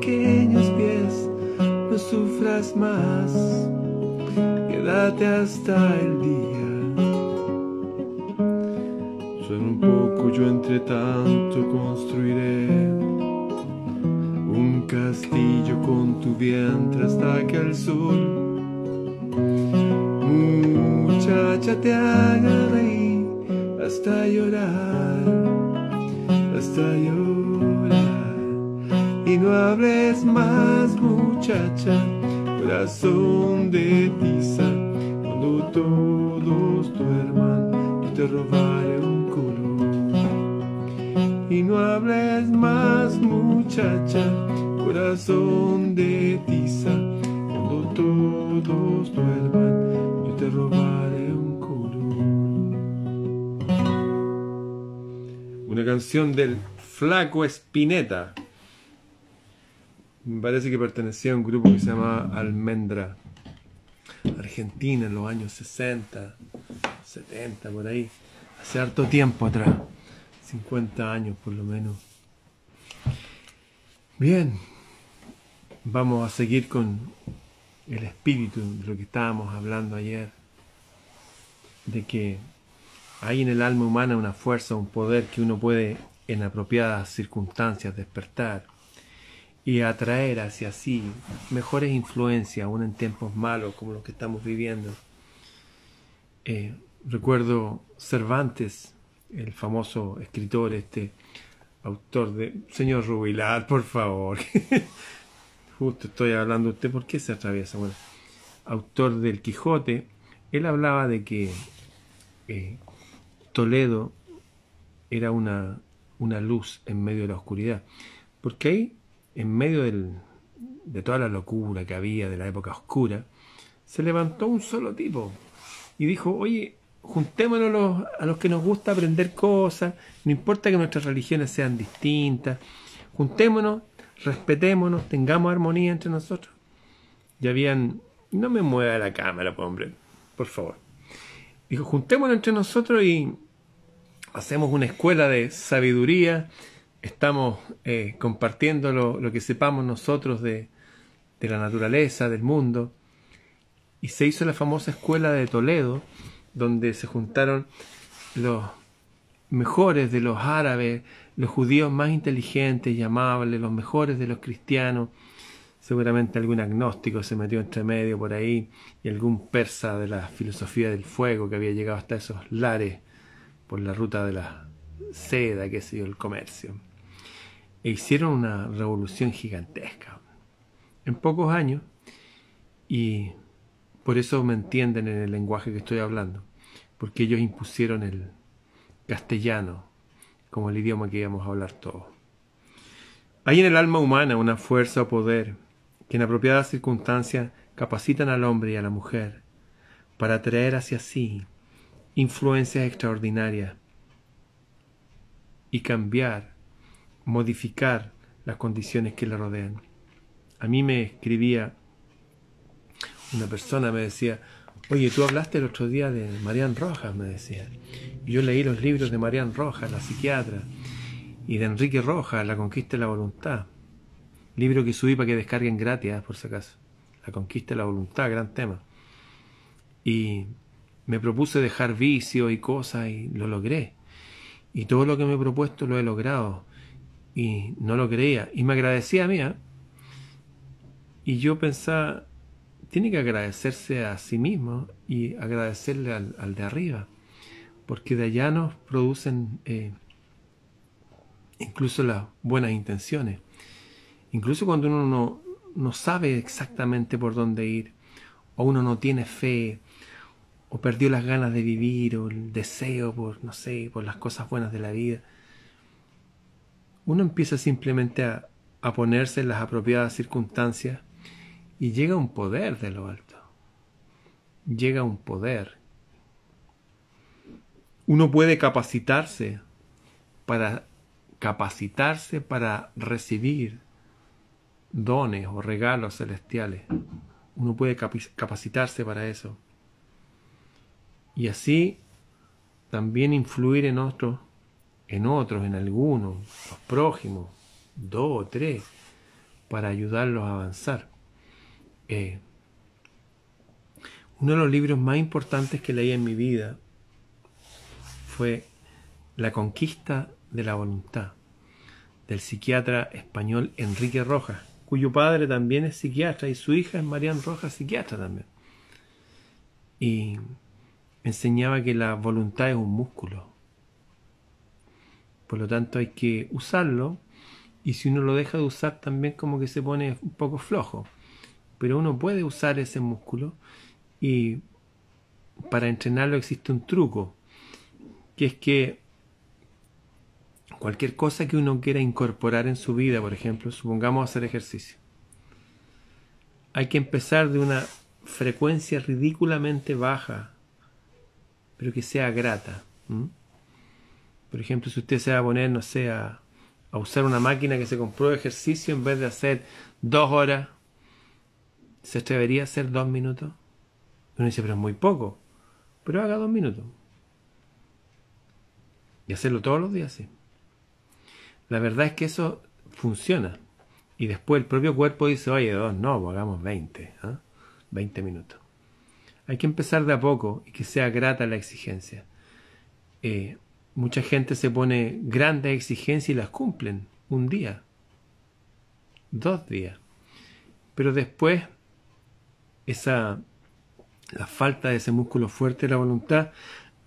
pequeños pies, no sufras más. Quédate hasta el día. Suena un poco, yo entre tanto construiré un castillo con tu vientre hasta que el sol, Flaco Espineta. Me parece que pertenecía a un grupo que se llama Almendra. Argentina en los años 60, 70, por ahí. Hace harto tiempo atrás. 50 años por lo menos. Bien, vamos a seguir con el espíritu de lo que estábamos hablando ayer, de que hay en el alma humana una fuerza, un poder que uno puede en apropiadas circunstancias despertar y atraer hacia sí mejores influencias, aún en tiempos malos como los que estamos viviendo. Eh, recuerdo Cervantes, el famoso escritor, este autor de... Señor Rubilar, por favor. Justo estoy hablando de usted, ¿por qué se atraviesa? Bueno, autor del Quijote, él hablaba de que eh, Toledo era una, una luz en medio de la oscuridad. Porque ahí, en medio de toda la locura que había de la época oscura, se levantó un solo tipo y dijo, oye, juntémonos a los que nos gusta aprender cosas, no importa que nuestras religiones sean distintas, juntémonos, respetémonos, tengamos armonía entre nosotros. Y habían, no me mueva la cámara, pues, hombre, por favor. Dijo, juntémonos entre nosotros y hacemos una escuela de sabiduría, estamos eh, compartiendo lo, que sepamos nosotros de, de la naturaleza, del mundo. Y se hizo la famosa escuela de Toledo, donde se juntaron los mejores de los árabes, los judíos más inteligentes y amables, los mejores de los cristianos, seguramente algún agnóstico se metió entre medio por ahí y algún persa de la filosofía del fuego que había llegado hasta esos lares por la ruta de la seda, que sé yo, el comercio. E hicieron una revolución gigantesca en pocos años y por eso me entienden en el lenguaje que estoy hablando, porque ellos impusieron el castellano como el idioma que íbamos a hablar todos. Hay en el alma humana una fuerza o poder que en apropiadas circunstancias capacitan al hombre y a la mujer para atraer hacia sí influencias extraordinarias y cambiar, modificar las condiciones que le rodean. A mí me escribía una persona, me decía, oye, tú hablaste el otro día de Marian Rojas, me decía. Yo leí los libros de Marian Rojas, la psiquiatra, y de Enrique Rojas, La conquista de la voluntad. Libro que subí para que descarguen gratis, por si acaso. La conquista de la voluntad, gran tema. Y me propuse dejar vicio y cosas y lo logré. Y todo lo que me he propuesto lo he logrado. Y no lo creía. Y me agradecía a mí. Y yo pensaba, tiene que agradecerse a sí mismo y agradecerle al, de arriba. Porque de allá nos producen eh, incluso las buenas intenciones. Incluso cuando uno no, no sabe exactamente por dónde ir, o uno no tiene fe, o perdió las ganas de vivir, o el deseo por, no sé, por las cosas buenas de la vida, uno empieza simplemente a, a ponerse en las apropiadas circunstancias y llega un poder de lo alto. Llega un poder. Uno puede capacitarse para capacitarse para recibir dones o regalos celestiales. Uno puede capacitarse para eso. Y así también influir en otros, en otros, en algunos, los prójimos, dos o tres, para ayudarlos a avanzar. Eh, uno de los libros más importantes que leí en mi vida fue La conquista de la voluntad, del psiquiatra español Enrique Rojas, cuyo padre también es psiquiatra y su hija es Marian Rojas, psiquiatra también. Y enseñaba que la voluntad es un músculo. Por lo tanto hay que usarlo y si uno lo deja de usar también como que se pone un poco flojo. Pero uno puede usar ese músculo y para entrenarlo existe un truco, que es que cualquier cosa que uno quiera incorporar en su vida, por ejemplo, supongamos hacer ejercicio. Hay que empezar de una frecuencia ridículamente baja, pero que sea grata. Por ejemplo, si usted se va a poner, no sé, a, usar una máquina que se compró ejercicio en vez de hacer dos horas, ¿se atrevería a hacer dos minutos? Uno dice, pero es muy poco. Pero haga dos minutos. Y hacerlo todos los días, sí. La verdad es que eso funciona. Y después el propio cuerpo dice, oye, dos, no, pues hagamos 20, 20 minutos. Hay que empezar de a poco y que sea grata la exigencia. Eh, mucha gente se pone grandes exigencias y las cumplen un día, dos días. Pero después, esa, la falta de ese músculo fuerte de la voluntad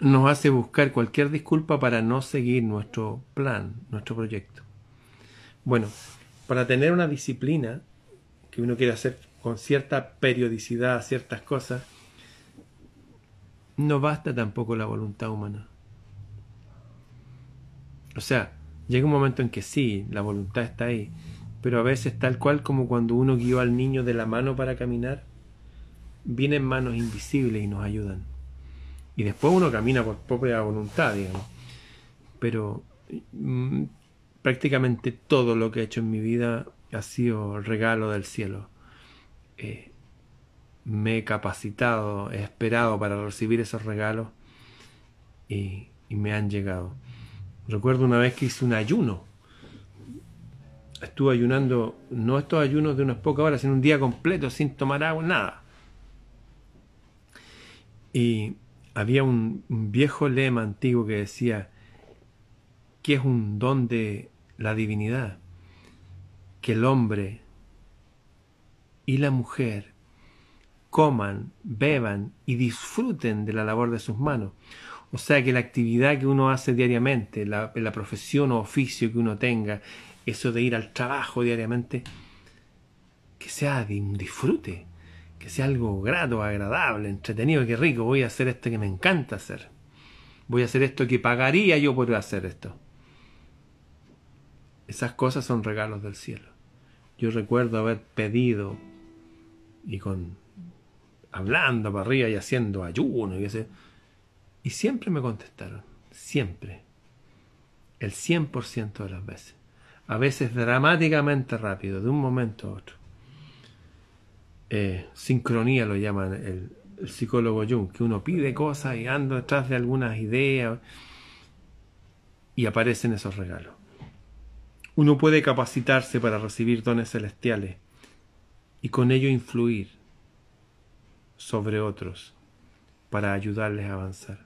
nos hace buscar cualquier disculpa para no seguir nuestro plan, nuestro proyecto. Bueno, para tener una disciplina que uno quiere hacer con cierta periodicidad ciertas cosas, no basta tampoco la voluntad humana. O sea, llega un momento en que sí, la voluntad está ahí, pero a veces tal cual como cuando uno guió al niño de la mano para caminar, vienen manos invisibles y nos ayudan. Y después uno camina por propia voluntad, digamos. Pero mm, prácticamente todo lo que he hecho en mi vida ha sido regalo del cielo. Eh, me he capacitado, he esperado para recibir esos regalos y, me han llegado. Recuerdo una vez que hice un ayuno. Estuve ayunando, no estos ayunos de unas pocas horas, sino un día completo sin tomar agua, nada. Y había un, viejo lema antiguo que decía que es un don de la divinidad, que el hombre y la mujer coman, beban y disfruten de la labor de sus manos. O sea que la actividad que uno hace diariamente, la, profesión o oficio que uno tenga, eso de ir al trabajo diariamente, que sea de un disfrute, que sea algo grato, agradable, entretenido, que rico, voy a hacer esto que me encanta hacer. Voy a hacer esto que pagaría yo por hacer esto. Esas cosas son regalos del cielo. Yo recuerdo haber pedido y con hablando para arriba y haciendo ayuno y ese y siempre me contestaron, siempre. El 100% de las veces. A veces dramáticamente rápido, de un momento a otro. Eh, sincronía lo llaman el, psicólogo Jung, que uno pide cosas y anda detrás de algunas ideas y aparecen esos regalos. Uno puede capacitarse para recibir dones celestiales y con ello influir sobre otros para ayudarles a avanzar.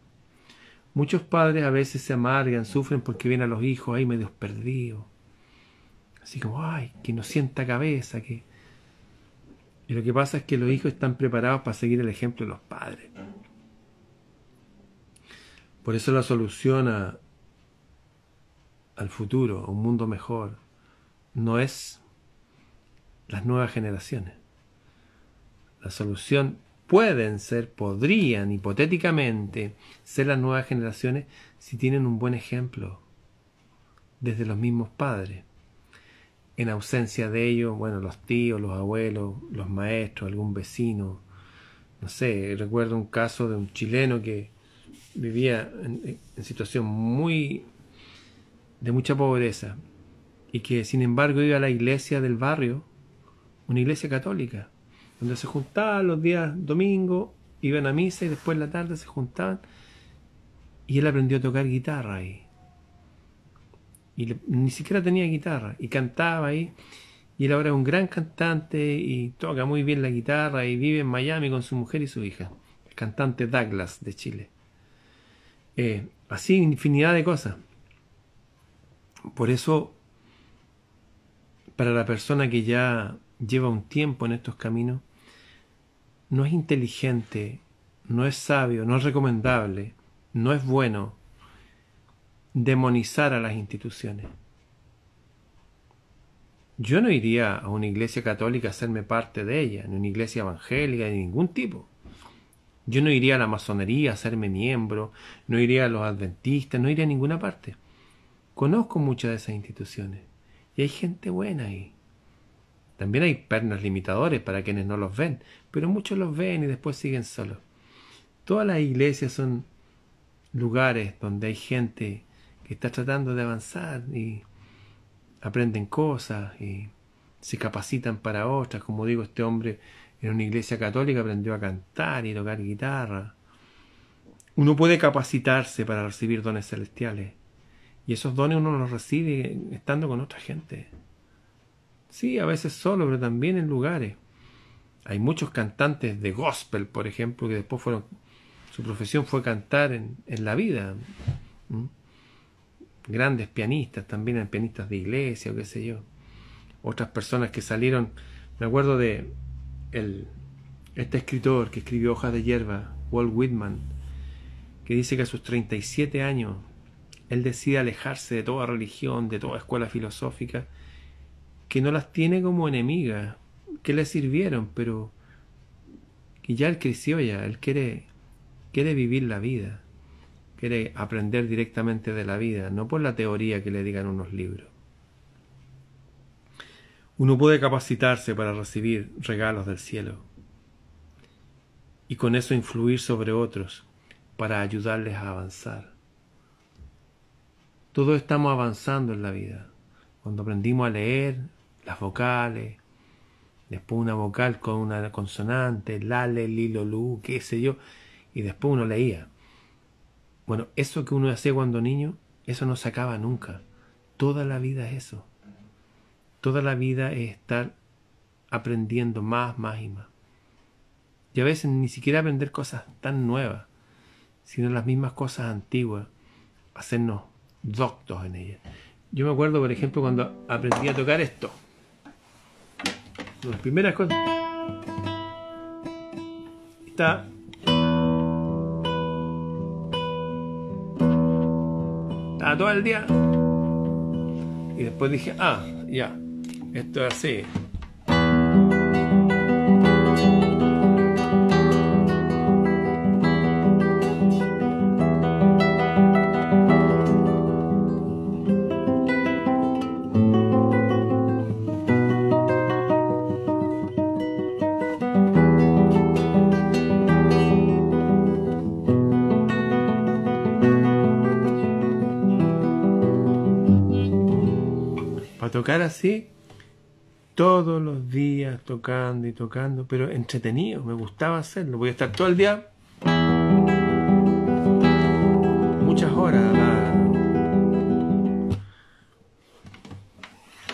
Muchos padres a veces se amargan, sufren porque ven a los hijos ahí medios perdidos. Así como, ay, que no sienta cabeza, que... Y lo que pasa es que los hijos están preparados para seguir el ejemplo de los padres. Por eso la solución a, al futuro, a un mundo mejor, no es las nuevas generaciones. La solución pueden ser, podrían hipotéticamente ser las nuevas generaciones si tienen un buen ejemplo desde los mismos padres. En ausencia de ellos, bueno, los tíos, los abuelos, los maestros, algún vecino. No sé, recuerdo un caso de un chileno que vivía en, en situación muy de mucha pobreza y que sin embargo iba a la iglesia del barrio, una iglesia católica, donde se juntaban los días domingos, iban a misa y después en la tarde se juntaban. Y él aprendió a tocar guitarra ahí. Y ni siquiera tenía guitarra. Y cantaba ahí. Y él ahora es un gran cantante y toca muy bien la guitarra y vive en Miami con su mujer y su hija. El cantante Douglas de Chile. Eh, así infinidad de cosas. Por eso, para la persona que ya lleva un tiempo en estos caminos, no es inteligente, no es sabio, no es recomendable, no es bueno demonizar a las instituciones. Yo no iría a una iglesia católica a hacerme parte de ella, ni una iglesia evangélica de ningún tipo. Yo no iría a la masonería a hacerme miembro, no iría a los adventistas, no iría a ninguna parte. Conozco muchas de esas instituciones y hay gente buena ahí. También hay pernos limitadores para quienes no los ven, pero muchos los ven y después siguen solos. Todas las iglesias son lugares donde hay gente que está tratando de avanzar y aprenden cosas y se capacitan para otras. Como digo, este hombre en una iglesia católica aprendió a cantar y tocar guitarra. Uno puede capacitarse para recibir dones celestiales y esos dones uno los recibe estando con otra gente. Sí, a veces solo, pero también en lugares. Hay muchos cantantes de gospel, por ejemplo, que después fueron, su profesión fue cantar en, la vida. Grandes pianistas, también pianistas de iglesia o qué sé yo. Otras personas que salieron, me acuerdo de el, este escritor que escribió Hojas de Hierba, Walt Whitman, que dice que a sus 37 años él decide alejarse de toda religión, de toda escuela filosófica, que no las tiene como enemigas, que le sirvieron, pero que ya él creció ya, él quiere, quiere vivir la vida, quiere aprender directamente de la vida, no por la teoría que le digan unos libros. Uno puede capacitarse para recibir regalos del cielo y con eso influir sobre otros para ayudarles a avanzar. Todos estamos avanzando en la vida. Cuando aprendimos a leer, las vocales, después una vocal con una consonante, lale, lilo, lu, qué sé yo, y después uno leía. Bueno, eso que uno hacía cuando niño, eso no se acaba nunca. Toda la vida es eso. Toda la vida es estar aprendiendo más, más y más. Y a veces ni siquiera aprender cosas tan nuevas, sino las mismas cosas antiguas, hacernos doctos en ellas. Yo me acuerdo, por ejemplo, cuando aprendí a tocar esto. Las primeras cosas. Está. Estaba todo el día. Y después dije, ah, ya, esto es así. Tocar así todos los días tocando y tocando, pero entretenido, me gustaba hacerlo. Voy a estar todo el día, muchas horas.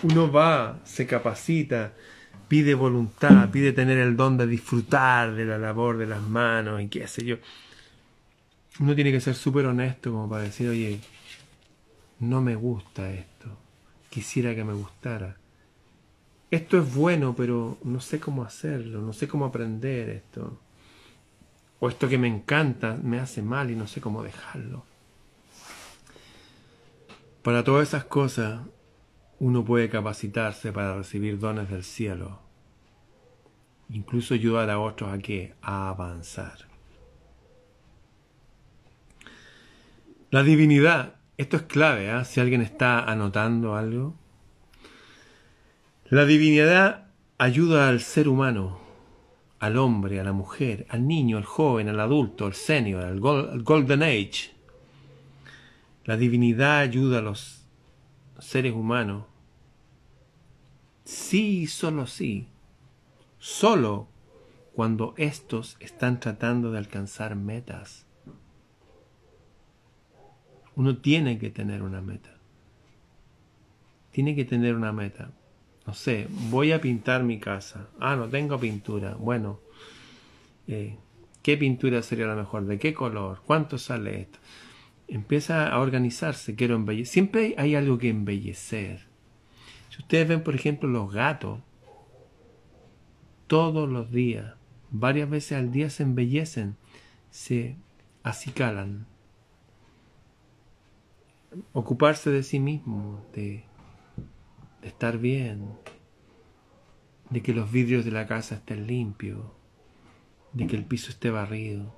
Uno va, se capacita, pide voluntad, pide tener el don de disfrutar de la labor de las manos y qué sé yo. uno tiene que ser súper honesto como para decir, oye, no me gusta esto, quisiera que me gustara. Esto es bueno, pero no sé cómo hacerlo, no sé cómo aprender esto. O esto que me encanta me hace mal y no sé cómo dejarlo. Para todas esas cosas, uno puede capacitarse para recibir dones del cielo. Incluso ayudar a otros a que a avanzar. La divinidad, esto es clave, ¿eh? si alguien está anotando algo. La divinidad ayuda al ser humano, al hombre, a la mujer, al niño, al joven, al adulto, al senior, al, golden age. La divinidad ayuda a los seres humanos. Sí y solo sí. Solo cuando estos están tratando de alcanzar metas. Uno tiene que tener una meta. Tiene que tener una meta. No sé, voy a pintar mi casa. Ah, no tengo pintura. Bueno, eh, ¿qué pintura sería la mejor? ¿De qué color? ¿Cuánto sale esto? Empieza a organizarse. Quiero embellecer. Siempre hay algo que embellecer. Si ustedes ven, por ejemplo, los gatos, todos los días, varias veces al día se embellecen, se acicalan, ocuparse de sí mismo, de, estar bien, de que los vidrios de la casa estén limpios, de que el piso esté barrido,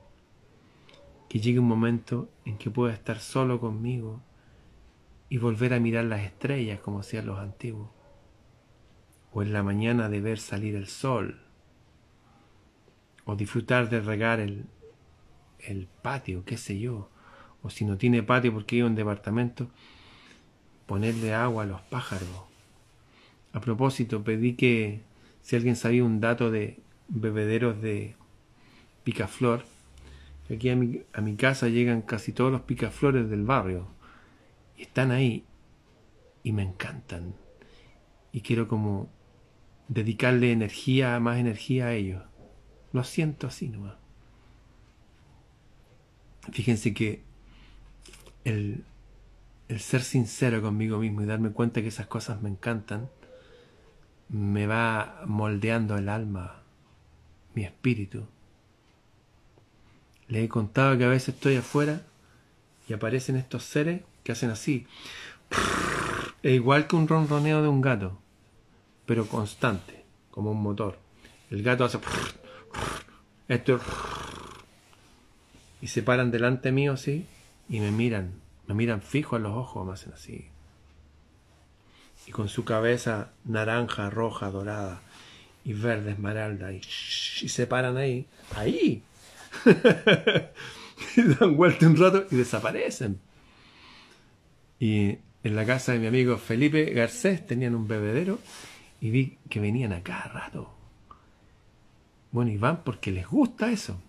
que llegue un momento en que pueda estar solo conmigo y volver a mirar las estrellas como hacían los antiguos, o en la mañana de ver salir el sol, o disfrutar de regar el, el patio, qué sé yo, o si no tiene patio porque hay un departamento, ponerle agua a los pájaros. A propósito, pedí que si alguien sabía un dato de bebederos de picaflor, aquí a mi, a mi casa llegan casi todos los picaflores del barrio. Y están ahí y me encantan. Y quiero como dedicarle energía, más energía a ellos. Lo siento así nomás. Fíjense que el, ser sincero conmigo mismo y darme cuenta que esas cosas me encantan, me va moldeando el alma, mi espíritu. Le he contado que a veces estoy afuera y aparecen estos seres que hacen así. Es igual que un ronroneo de un gato, pero constante, como un motor. El gato hace esto y se paran delante mío así y me miran, me miran fijo a los ojos, me hacen así. Y con su cabeza naranja, roja, dorada y verde esmeralda y, se paran ahí, ahí. y dan vuelta un rato y desaparecen. Y en la casa de mi amigo Felipe Garcés tenían un bebedero y vi que venían a cada rato. Bueno, y van porque les gusta eso.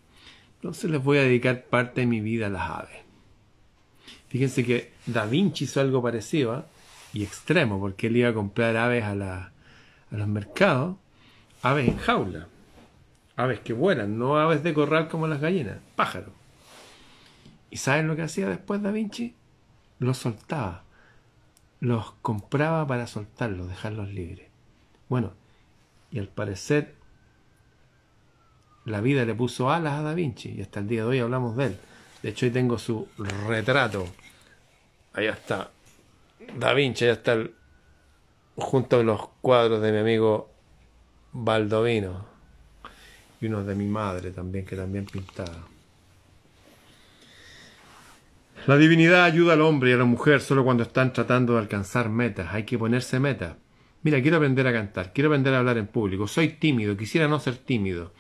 Entonces les voy a dedicar parte de mi vida a las aves. Fíjense que Da Vinci hizo algo parecido ¿ah? y extremo, porque él iba a comprar aves a, a los mercados, aves en jaula, aves que vuelan, no aves de corral como las gallinas, pájaros. ¿Y saben lo que hacía después Da Vinci? Los soltaba, los compraba para soltarlos, dejarlos libres. Bueno, y al parecer la vida le puso alas a Da Vinci y hasta el día de hoy hablamos de él. De hecho, ahí tengo su retrato. Allá está. Da Vinci, allá está junto a los cuadros de mi amigo Baldovino. Y unos de mi madre también, que también pintaba. La divinidad ayuda al hombre y a la mujer solo cuando están tratando de alcanzar metas. Hay que ponerse metas. Mira, quiero aprender a cantar, quiero aprender a hablar en público. Soy tímido, quisiera no ser tímido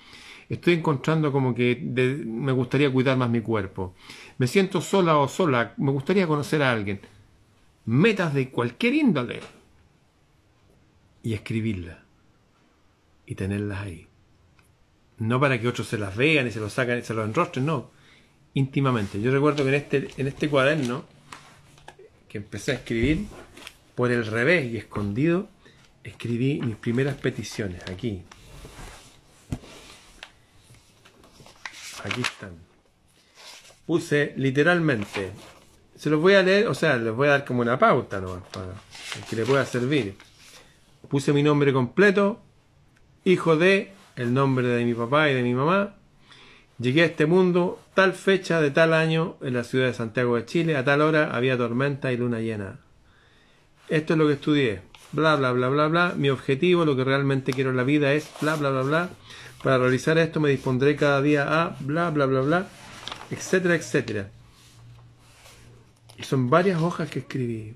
estoy encontrando como que me gustaría cuidar más mi cuerpo. Me siento sola o sola, me gustaría conocer a alguien. Metas de cualquier índole. Y escribirlas. Y tenerlas ahí. No para que otros se las vean y se lo sacan y se lo enrostren, no. Íntimamente. Yo recuerdo que en este, en este cuaderno que empecé a escribir, por el revés y escondido, escribí mis primeras peticiones aquí. Aquí están. puse literalmente, se los voy a leer, o sea, les voy a dar como una pauta nomás para que le pueda servir. Puse mi nombre completo, hijo de, el nombre de mi papá y de mi mamá. Llegué a este mundo tal fecha de tal año en la ciudad de Santiago de Chile, a tal hora había tormenta y luna llena. Esto es lo que estudié. Bla, bla, bla, bla, bla. Mi objetivo, lo que realmente quiero en la vida es bla, bla, bla, bla. Para realizar esto me dispondré cada día a bla, bla, bla, bla, etcétera, etcétera. Y son varias hojas que escribí.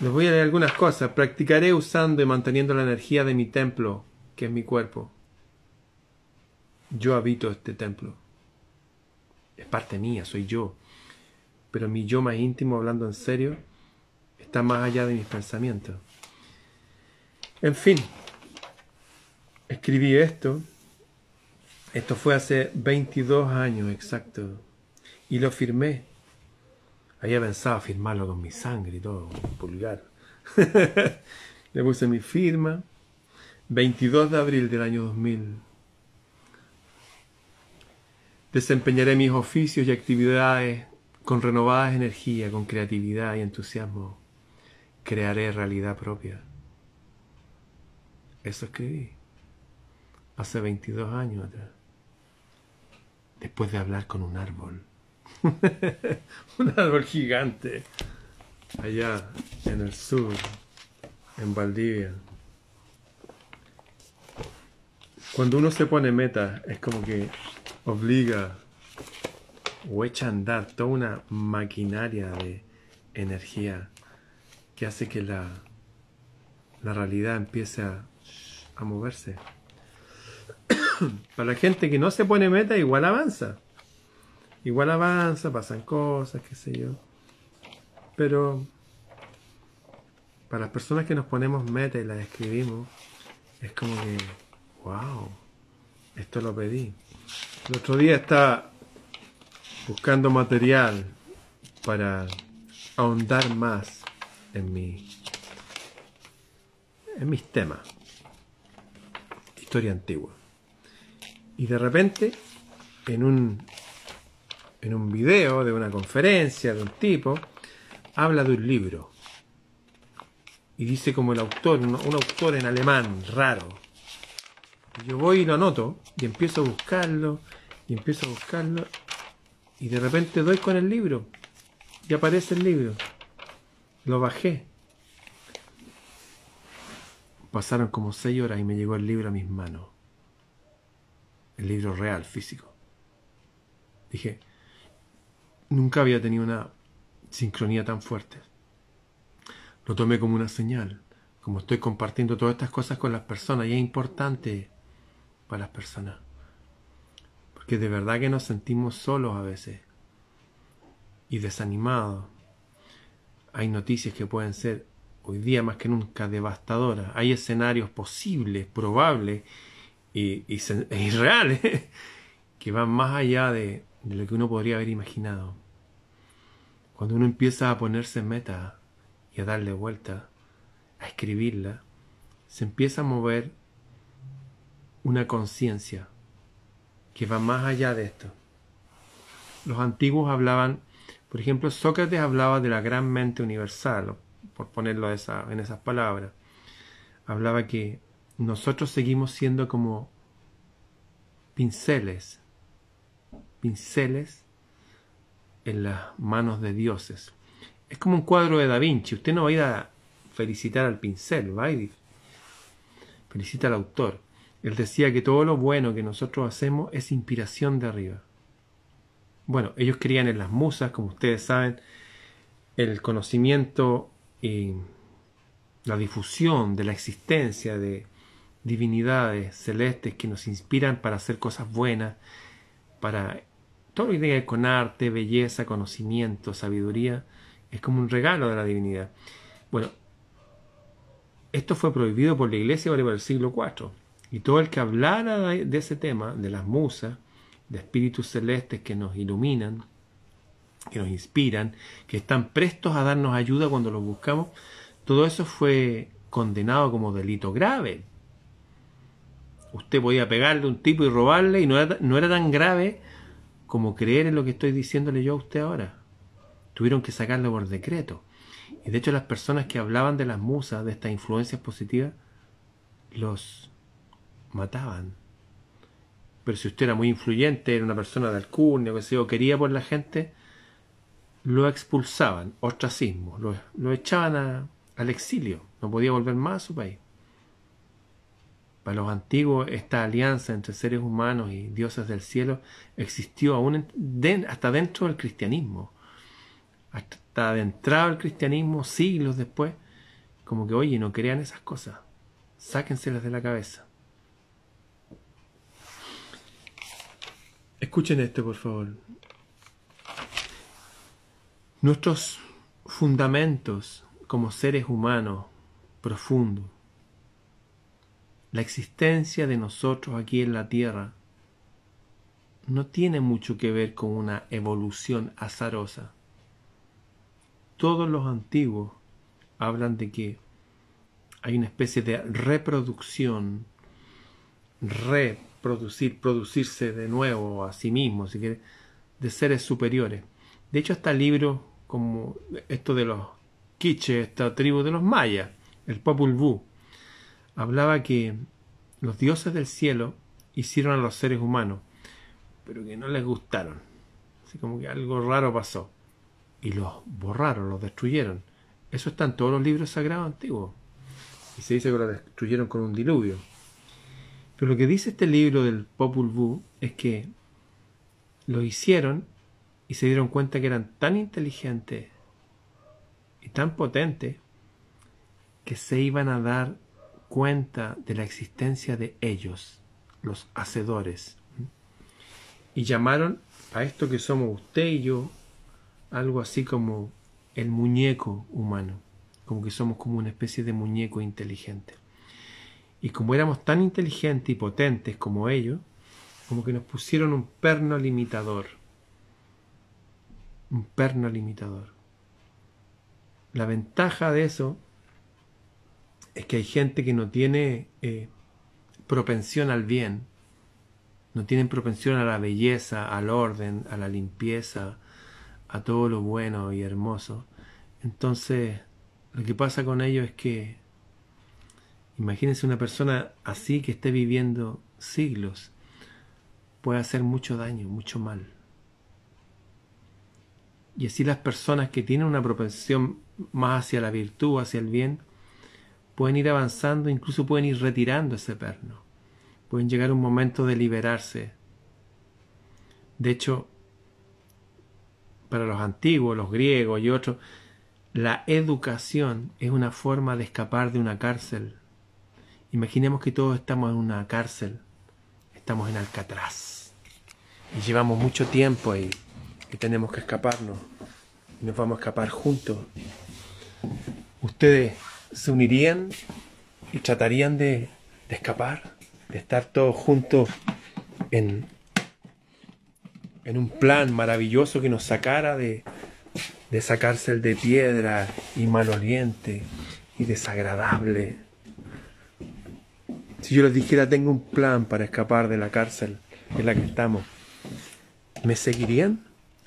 Les voy a leer algunas cosas. Practicaré usando y manteniendo la energía de mi templo, que es mi cuerpo. Yo habito este templo. Es parte mía, soy yo. Pero mi yo más íntimo, hablando en serio, está más allá de mis pensamientos. En fin, escribí esto. Esto fue hace 22 años exacto. Y lo firmé. Había pensado firmarlo con mi sangre y todo, con pulgar. Le puse mi firma. 22 de abril del año 2000. Desempeñaré mis oficios y actividades con renovadas energías, con creatividad y entusiasmo. Crearé realidad propia. Eso escribí hace 22 años atrás. Después de hablar con un árbol. un árbol gigante. Allá en el sur, en Valdivia. Cuando uno se pone meta, es como que obliga o echa a andar toda una maquinaria de energía que hace que la, la realidad empiece a, a moverse. Para la gente que no se pone meta, igual avanza. Igual avanza, pasan cosas, qué sé yo. Pero para las personas que nos ponemos meta y las escribimos, es como que, wow, esto lo pedí. El otro día estaba buscando material para ahondar más en mi en mis temas. Historia antigua. Y de repente, en un en un video de una conferencia de un tipo, habla de un libro. Y dice como el autor, un, autor en alemán, raro. yo voy y lo anoto, y empiezo a buscarlo, y empiezo a buscarlo, y de repente doy con el libro, y aparece el libro. Lo bajé. Pasaron como seis horas y me llegó el libro a mis manos. El libro real, físico. Dije, Nunca había tenido una sincronía tan fuerte. Lo tomé como una señal, como estoy compartiendo todas estas cosas con las personas y es importante para las personas. Porque de verdad que nos sentimos solos a veces y desanimados. Hay noticias que pueden ser hoy día más que nunca devastadoras. Hay escenarios posibles, probables y, y, reales que van más allá de, lo que uno podría haber imaginado. Cuando uno empieza a ponerse meta y a darle vuelta, a escribirla, se empieza a mover una conciencia que va más allá de esto. Los antiguos hablaban, por ejemplo, Sócrates hablaba de la gran mente universal, por ponerlo en esas palabras. Hablaba que nosotros seguimos siendo como pinceles pinceles en las manos de dioses. Es como un cuadro de Da Vinci. Usted no va a ir a felicitar al pincel, va a ir felicita al autor. Él decía que todo lo bueno que nosotros hacemos es inspiración de arriba. Bueno, ellos creían en las musas, como ustedes saben, el conocimiento y la difusión de la existencia de divinidades celestes que nos inspiran para hacer cosas buenas, para todo lo que tiene con arte, belleza, conocimiento, sabiduría, es como un regalo de la divinidad. Bueno, esto fue prohibido por la iglesia por el siglo IV. Y todo el que hablara de ese tema, de las musas, de espíritus celestes que nos iluminan, que nos inspiran, que están prestos a darnos ayuda cuando los buscamos, todo eso fue condenado como delito grave. Usted podía pegarle a un tipo y robarle y no era, no era tan grave como creer en lo que estoy diciéndole yo a usted ahora. Tuvieron que sacarlo por decreto. Y de hecho las personas que hablaban de las musas, de estas influencias positivas, los mataban. Pero si usted era muy influyente, era una persona de alcurnia, que se quería por la gente, lo expulsaban, ostracismo, lo, lo echaban al exilio, no podía volver más a su país. Para los antiguos, esta alianza entre seres humanos y dioses del cielo existió aún hasta dentro del cristianismo. Hasta adentrado el cristianismo, siglos después, como que, oye, no crean esas cosas. Sáquenselas de la cabeza. Escuchen esto, por favor. Nuestros fundamentos como seres humanos profundos la existencia de nosotros aquí en la Tierra no tiene mucho que ver con una evolución azarosa. Todos los antiguos hablan de que hay una especie de reproducción, reproducir, producirse de nuevo a sí mismo, si quiere, de seres superiores. De hecho, hasta libros como esto de los quiches, esta tribu de los mayas, el Popul Vuh, hablaba que los dioses del cielo hicieron a los seres humanos, pero que no les gustaron. Así como que algo raro pasó. Y los borraron, los destruyeron. Eso está en todos los libros sagrados antiguos. Y se dice que lo destruyeron con un diluvio. Pero lo que dice este libro del Popul Vuh es que lo hicieron y se dieron cuenta que eran tan inteligentes y tan potentes que se iban a dar cuenta de la existencia de ellos, los hacedores. Y llamaron a esto que somos usted y yo algo así como el muñeco humano, como que somos como una especie de muñeco inteligente. Y como éramos tan inteligentes y potentes como ellos, como que nos pusieron un perno limitador. Un perno limitador. La ventaja de eso es que hay gente que no tiene eh, propensión al bien, no tienen propensión a la belleza, al orden, a la limpieza, a todo lo bueno y hermoso. Entonces, lo que pasa con ellos es que, imagínense una persona así que esté viviendo siglos, puede hacer mucho daño, mucho mal. Y así las personas que tienen una propensión más hacia la virtud, hacia el bien, pueden ir avanzando, incluso pueden ir retirando ese perno. Pueden llegar un momento de liberarse. De hecho, para los antiguos, los griegos y otros, la educación es una forma de escapar de una cárcel. Imaginemos que todos estamos en una cárcel, estamos en Alcatraz y llevamos mucho tiempo ahí y tenemos que escaparnos y nos vamos a escapar juntos. Ustedes se unirían y tratarían de, escapar, de estar todos juntos en, en un plan maravilloso que nos sacara de, de esa cárcel de piedra y maloliente y desagradable. Si yo les dijera tengo un plan para escapar de la cárcel en la que estamos, ¿me seguirían?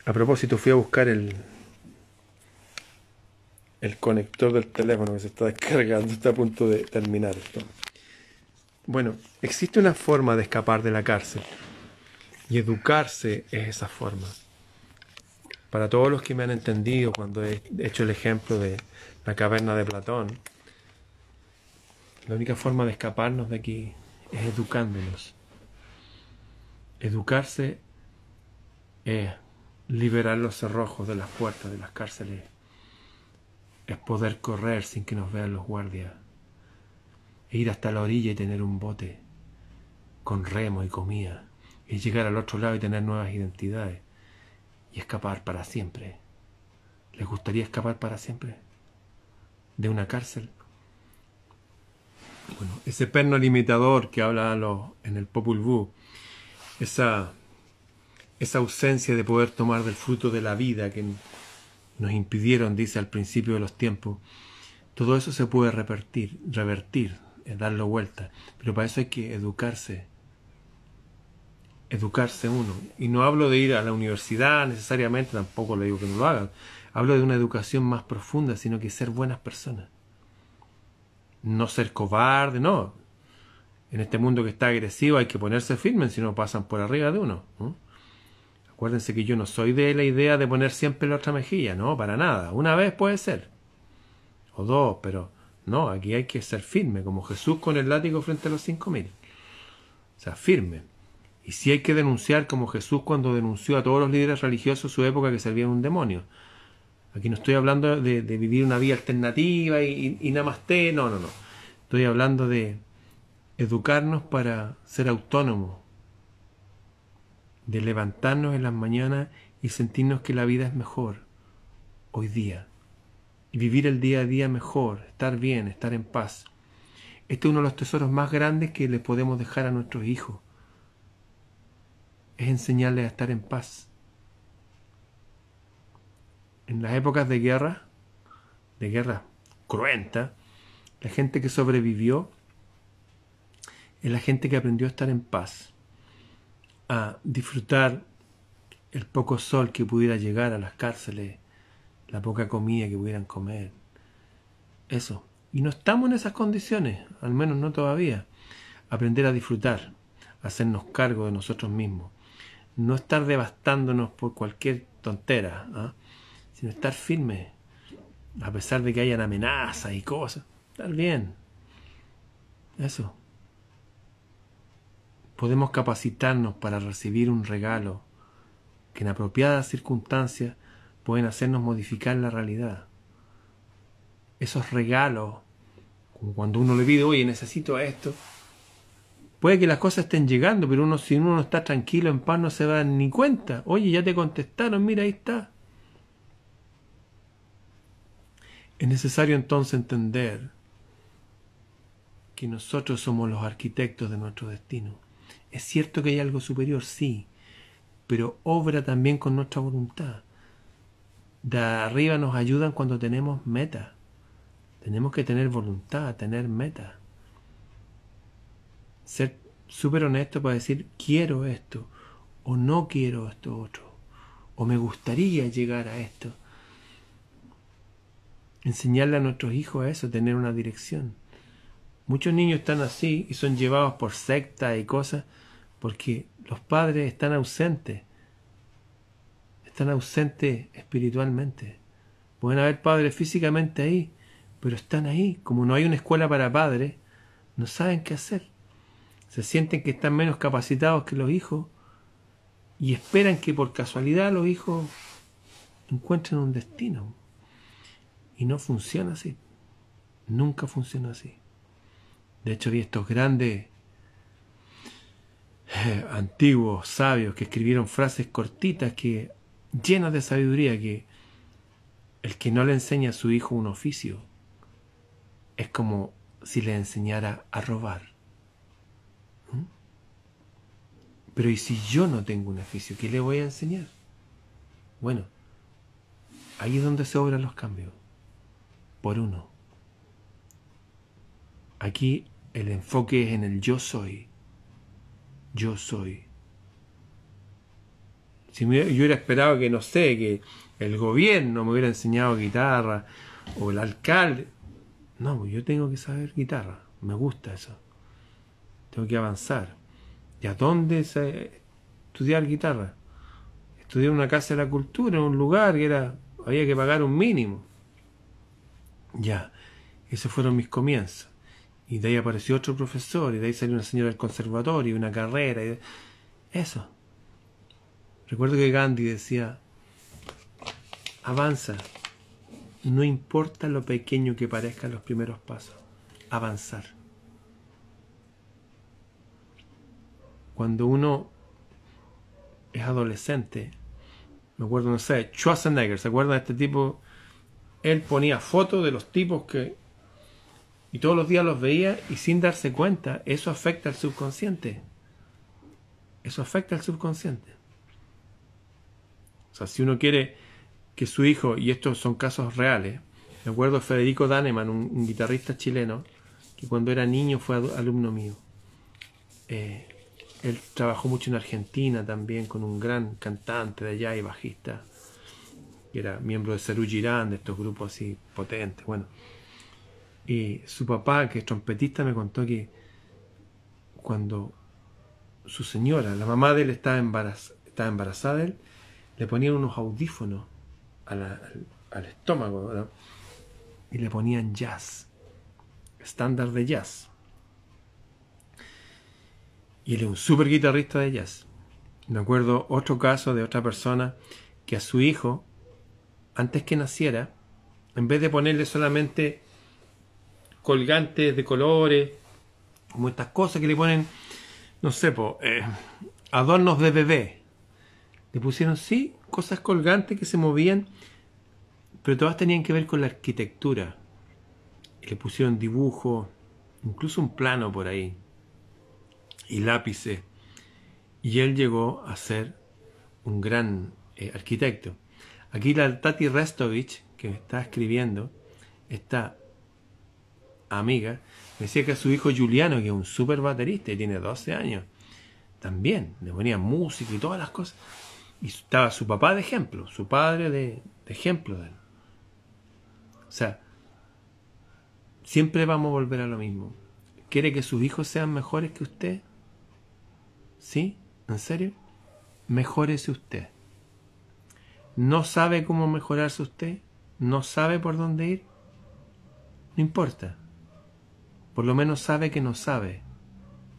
A propósito, fui a buscar el, el conector del teléfono que se está descargando, está a punto de terminar esto. Bueno, existe una forma de escapar de la cárcel y educarse es esa forma. Para todos los que me han entendido cuando he hecho el ejemplo de la caverna de Platón, la única forma de escaparnos de aquí es educándonos. Educarse es liberar los cerrojos de las puertas de las cárceles es poder correr sin que nos vean los guardias, e ir hasta la orilla y tener un bote con remo y comida, y llegar al otro lado y tener nuevas identidades, y escapar para siempre. ¿Les gustaría escapar para siempre? ¿De una cárcel? Bueno, ese perno limitador que habla en el Popul Vuh, esa, esa ausencia de poder tomar del fruto de la vida que nos impidieron, dice al principio de los tiempos, todo eso se puede revertir, revertir, eh, darlo vuelta, pero para eso hay que educarse educarse uno. Y no hablo de ir a la universidad necesariamente, tampoco le digo que no lo hagan. Hablo de una educación más profunda, sino que ser buenas personas. No ser cobarde, no. En este mundo que está agresivo hay que ponerse firme, si no pasan por arriba de uno. Acuérdense que yo no soy de la idea de poner siempre la otra mejilla, no, para nada. Una vez puede ser. O dos, pero no, aquí hay que ser firme, como Jesús con el látigo frente a los cinco mil. O sea, firme. Y si hay que denunciar como Jesús cuando denunció a todos los líderes religiosos su época que servían un demonio. Aquí no estoy hablando de, vivir una vida alternativa y, y, nada más te, no, no, no. Estoy hablando de educarnos para ser autónomos, de levantarnos en las mañanas y sentirnos que la vida es mejor hoy día. Y vivir el día a día mejor, estar bien, estar en paz. Este es uno de los tesoros más grandes que le podemos dejar a nuestros hijos. Es enseñarles a estar en paz. En las épocas de guerra, de guerra cruenta, la gente que sobrevivió es la gente que aprendió a estar en paz a disfrutar el poco sol que pudiera llegar a las cárceles, la poca comida que pudieran comer. Eso. Y no estamos en esas condiciones, al menos no todavía. Aprender a disfrutar, hacernos cargo de nosotros mismos. No estar devastándonos por cualquier tontera, ¿ah? sino estar firme, a pesar de que hayan amenazas y cosas. Estar bien. Eso podemos capacitarnos para recibir un regalo que en apropiadas circunstancias pueden hacernos modificar la realidad. Esos regalos, como cuando uno le pide, oye, necesito esto, puede que las cosas estén llegando, pero uno, si uno no está tranquilo, en paz, no se da ni cuenta. Oye, ya te contestaron, mira, ahí está. Es necesario entonces entender que nosotros somos los arquitectos de nuestro destino es cierto que hay algo superior, sí, pero obra también con nuestra voluntad. De arriba nos ayudan cuando tenemos meta. Tenemos que tener voluntad, tener meta. Ser súper honesto para decir quiero esto o no quiero esto otro o me gustaría llegar a esto. Enseñarle a nuestros hijos a eso, tener una dirección. Muchos niños están así y son llevados por sectas y cosas porque los padres están ausentes, están ausentes espiritualmente. Pueden haber padres físicamente ahí, pero están ahí. Como no hay una escuela para padres, no saben qué hacer. Se sienten que están menos capacitados que los hijos y esperan que por casualidad los hijos encuentren un destino. Y no funciona así. Nunca funciona así. De hecho, hay estos grandes antiguos sabios que escribieron frases cortitas que llenas de sabiduría que el que no le enseña a su hijo un oficio es como si le enseñara a robar. ¿Mm? Pero ¿y si yo no tengo un oficio? ¿Qué le voy a enseñar? Bueno, ahí es donde se obran los cambios. Por uno. Aquí el enfoque es en el yo soy yo soy. Si yo hubiera esperado que, no sé, que el gobierno me hubiera enseñado guitarra o el alcalde. No, yo tengo que saber guitarra. Me gusta eso. Tengo que avanzar. ¿Y a dónde estudiar guitarra? Estudié en una casa de la cultura, en un lugar que era, había que pagar un mínimo. Ya, esos fueron mis comienzos. Y de ahí apareció otro profesor, y de ahí salió una señora del conservatorio, una carrera. Y Eso. Recuerdo que Gandhi decía, avanza. No importa lo pequeño que parezcan los primeros pasos. Avanzar. Cuando uno es adolescente, me acuerdo, no sé, Schwarzenegger, ¿se acuerdan de este tipo? Él ponía fotos de los tipos que y todos los días los veía y sin darse cuenta, eso afecta al subconsciente. Eso afecta al subconsciente. O sea, si uno quiere que su hijo, y estos son casos reales, me acuerdo de Federico Daneman, un, guitarrista chileno, que cuando era niño fue alumno mío. Eh, él trabajó mucho en Argentina también con un gran cantante de allá y bajista, que era miembro de Cerú Girán, de estos grupos así potentes. Bueno, y su papá, que es trompetista, me contó que cuando su señora, la mamá de él, estaba, embarazada de él, le ponían unos audífonos al, estómago y le ponían jazz, estándar de jazz. Y él es un super guitarrista de jazz. Me acuerdo otro caso de otra persona que a su hijo, antes que naciera, en vez de ponerle solamente colgantes de colores, como estas cosas que le ponen, no sé, eh, adornos de bebé. Le pusieron, sí, cosas colgantes que se movían, pero todas tenían que ver con la arquitectura. Le pusieron dibujo, incluso un plano por ahí, y lápices. Y él llegó a ser un gran eh, arquitecto. Aquí la Tati Restovich, que está escribiendo, está amiga, decía que su hijo Juliano, que es un super baterista y tiene 12 años, también le ponía música y todas las cosas. Y estaba su papá de ejemplo, su padre de, ejemplo. O sea, siempre vamos a volver a lo mismo. ¿Quiere que sus hijos sean mejores que usted? ¿Sí? ¿En serio? Mejórese usted. ¿No sabe cómo mejorarse usted? ¿No sabe por dónde ir? No importa. Por lo menos sabe que no sabe.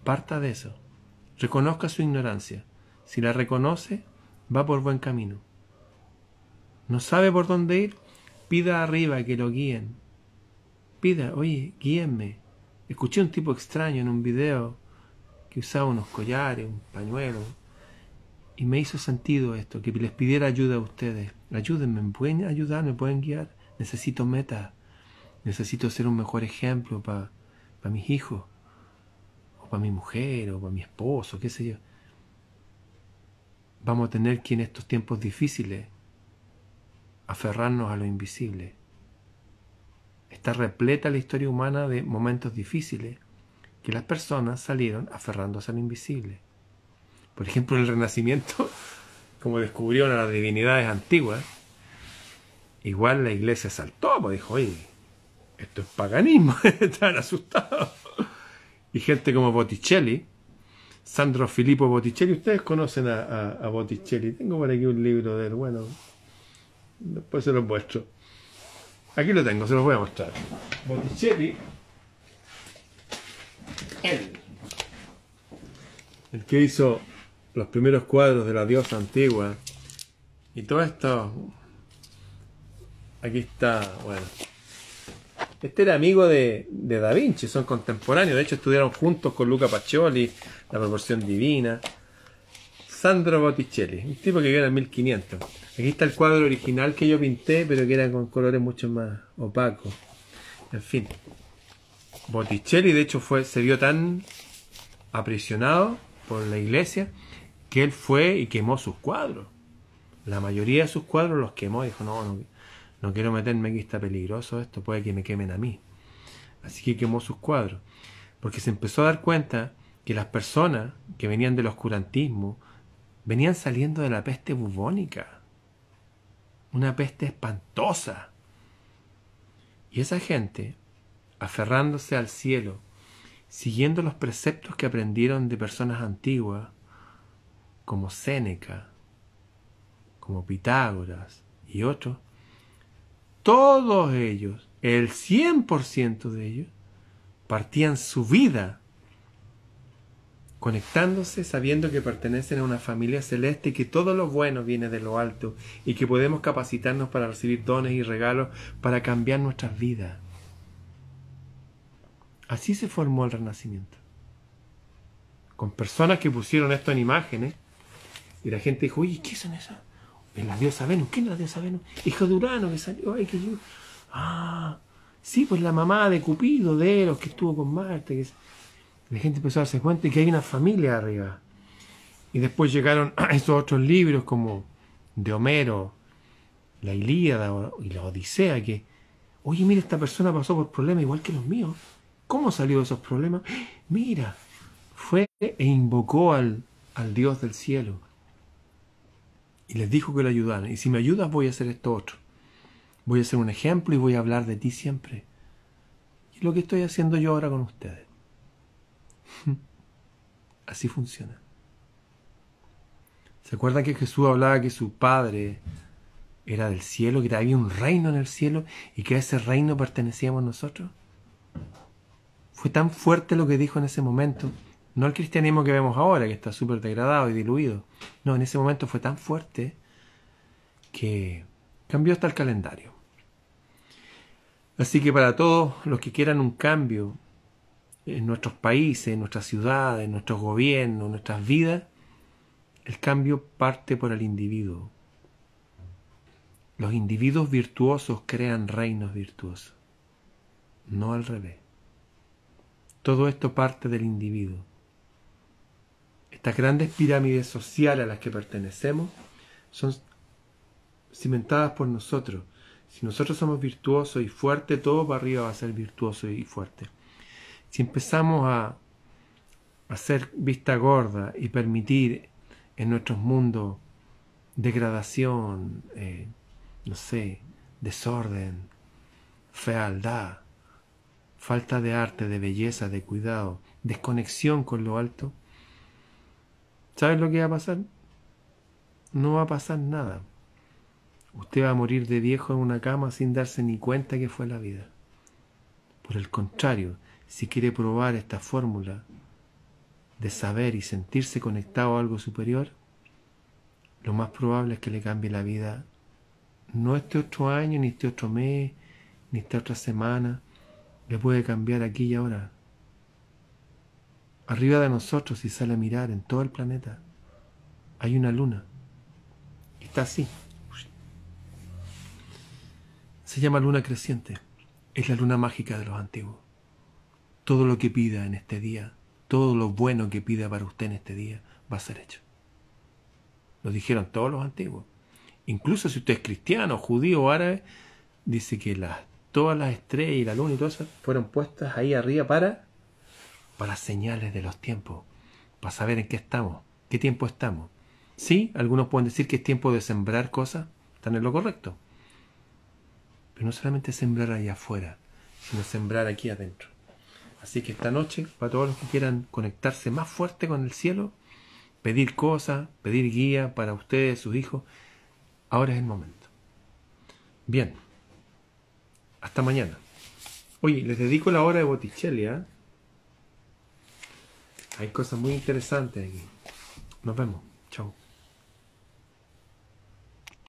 Parta de eso. Reconozca su ignorancia. Si la reconoce, va por buen camino. ¿No sabe por dónde ir? Pida arriba que lo guíen. Pida, oye, guíenme. Escuché un tipo extraño en un video que usaba unos collares, un pañuelo, y me hizo sentido esto, que les pidiera ayuda a ustedes. Ayúdenme, ¿me pueden ayudar? ¿Me pueden guiar? Necesito meta. Necesito ser un mejor ejemplo para para mis hijos, o para mi mujer, o para mi esposo, qué sé yo. Vamos a tener que en estos tiempos difíciles aferrarnos a lo invisible. Está repleta la historia humana de momentos difíciles que las personas salieron aferrándose a lo invisible. Por ejemplo, en el Renacimiento, como descubrieron a las divinidades antiguas, igual la iglesia saltó, pues dijo, oye, esto es paganismo, están asustados. Y gente como Botticelli, Sandro Filippo Botticelli, ustedes conocen a, Botticelli, tengo por aquí un libro de él, bueno, después se los muestro. Aquí lo tengo, se los voy a mostrar. Botticelli, él, el que hizo los primeros cuadros de la diosa antigua, y todo esto, aquí está, bueno, este era amigo de, Da Vinci, son contemporáneos. De hecho, estudiaron juntos con Luca Pacioli, La proporción divina. Sandro Botticelli, un tipo que vivió en el 1500. Aquí está el cuadro original que yo pinté, pero que era con colores mucho más opacos. En fin. Botticelli, de hecho, fue, se vio tan aprisionado por la iglesia que él fue y quemó sus cuadros. La mayoría de sus cuadros los quemó y dijo, no, no, no quiero meterme aquí, está peligroso esto, puede que me quemen a mí. Así que quemó sus cuadros, porque se empezó a dar cuenta que las personas que venían del oscurantismo venían saliendo de la peste bubónica, una peste espantosa. Y esa gente, aferrándose al cielo, siguiendo los preceptos que aprendieron de personas antiguas, como Séneca, como Pitágoras y otros, todos ellos, el 100% de ellos, partían su vida conectándose, sabiendo que pertenecen a una familia celeste y que todo lo bueno viene de lo alto y que podemos capacitarnos para recibir dones y regalos para cambiar nuestras vidas. Así se formó el Renacimiento. Con personas que pusieron esto en imágenes y la gente dijo, oye, ¿qué son esas? Es la diosa Venus. ¿Quién es la diosa Venus? Hijo de Urano que salió. Ay, que yo. Ah, sí, pues la mamá de Cupido, de Eros, que estuvo con Marte. La gente empezó a darse cuenta de que hay una familia arriba. Y después llegaron a esos otros libros como de Homero, la Ilíada y la Odisea, que, oye, mira, esta persona pasó por problemas igual que los míos. ¿Cómo salió de esos problemas? Mira, fue e invocó al, al Dios del cielo y les dijo que lo ayudaran. Y si me ayudas voy a hacer esto otro. Voy a ser un ejemplo y voy a hablar de ti siempre. Y lo que estoy haciendo yo ahora con ustedes. Así funciona. ¿Se acuerdan que Jesús hablaba que su Padre era del cielo, que había un reino en el cielo y que a ese reino pertenecíamos nosotros? Fue tan fuerte lo que dijo en ese momento no el cristianismo que vemos ahora, que está súper degradado y diluido. No, en ese momento fue tan fuerte que cambió hasta el calendario. Así que para todos los que quieran un cambio en nuestros países, en nuestras ciudades, en nuestros gobiernos, en nuestras vidas, el cambio parte por el individuo. Los individuos virtuosos crean reinos virtuosos, no al revés. Todo esto parte del individuo. Estas grandes pirámides sociales a las que pertenecemos son cimentadas por nosotros. Si nosotros somos virtuosos y fuertes, todo para arriba va a ser virtuoso y fuerte. Si empezamos a hacer vista gorda y permitir en nuestros mundos degradación, eh, no sé, desorden, fealdad, falta de arte, de belleza, de cuidado, desconexión con lo alto, ¿Sabes lo que va a pasar? No va a pasar nada. Usted va a morir de viejo en una cama sin darse ni cuenta que fue la vida. Por el contrario, si quiere probar esta fórmula de saber y sentirse conectado a algo superior, lo más probable es que le cambie la vida no este otro año, ni este otro mes, ni esta otra semana, le puede cambiar aquí y ahora Arriba de nosotros, si sale a mirar en todo el planeta, hay una luna. Está así. Se llama luna creciente. Es la luna mágica de los antiguos. Todo lo que pida en este día, todo lo bueno que pida para usted en este día, va a ser hecho. Lo dijeron todos los antiguos. Incluso si usted es cristiano, judío o árabe, dice que las, todas las estrellas y la luna y todo eso fueron puestas ahí arriba para para señales de los tiempos, para saber en qué estamos, qué tiempo estamos. Sí, algunos pueden decir que es tiempo de sembrar cosas, están en lo correcto. Pero no solamente sembrar allá afuera, sino sembrar aquí adentro. Así que esta noche, para todos los que quieran conectarse más fuerte con el cielo, pedir cosas, pedir guía para ustedes, sus hijos, ahora es el momento. Bien, hasta mañana. Oye, les dedico la hora de Botticelli, ¿eh? Hay cosas muy interesantes aquí. Nos vemos.